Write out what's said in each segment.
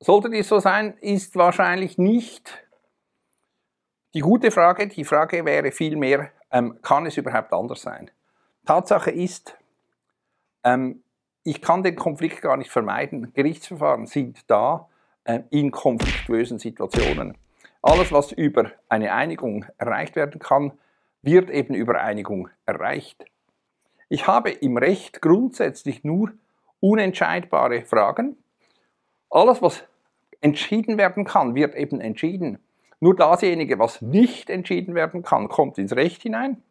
Sollte dies so sein, ist wahrscheinlich nicht die gute Frage. Die Frage wäre vielmehr, ähm, kann es überhaupt anders sein? Tatsache ist, ähm, ich kann den Konflikt gar nicht vermeiden. Gerichtsverfahren sind da äh, in konfliktuösen Situationen. Alles, was über eine Einigung erreicht werden kann, wird eben über Einigung erreicht. Ich habe im Recht grundsätzlich nur unentscheidbare Fragen. Alles, was entschieden werden kann, wird eben entschieden. Nur dasjenige, was nicht entschieden werden kann, kommt ins Recht hinein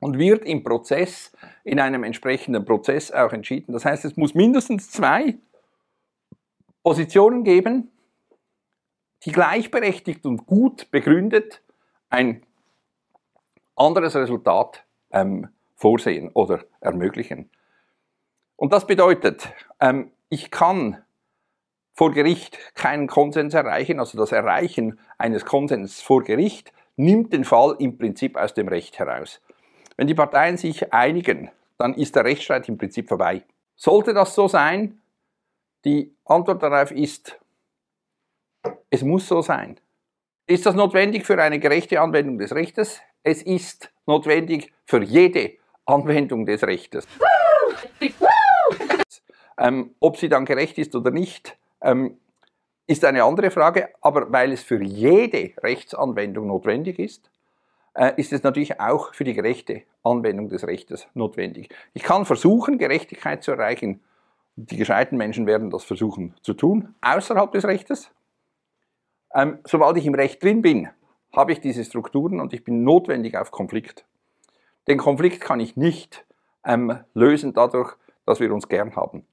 und wird im Prozess, in einem entsprechenden Prozess auch entschieden. Das heißt, es muss mindestens zwei Positionen geben, die gleichberechtigt und gut begründet ein anderes Resultat ähm, vorsehen oder ermöglichen. Und das bedeutet, ähm, ich kann vor Gericht keinen Konsens erreichen, also das Erreichen eines Konsens vor Gericht nimmt den Fall im Prinzip aus dem Recht heraus. Wenn die Parteien sich einigen, dann ist der Rechtsstreit im Prinzip vorbei. Sollte das so sein? Die Antwort darauf ist, es muss so sein. Ist das notwendig für eine gerechte Anwendung des Rechtes? Es ist notwendig für jede Anwendung des Rechtes. ähm, ob sie dann gerecht ist oder nicht, ähm, ist eine andere Frage, aber weil es für jede Rechtsanwendung notwendig ist, äh, ist es natürlich auch für die gerechte Anwendung des Rechtes notwendig. Ich kann versuchen, Gerechtigkeit zu erreichen. Die gescheiten Menschen werden das versuchen zu tun, außerhalb des Rechtes. Ähm, sobald ich im Recht drin bin, habe ich diese Strukturen und ich bin notwendig auf Konflikt. Den Konflikt kann ich nicht ähm, lösen dadurch, dass wir uns gern haben.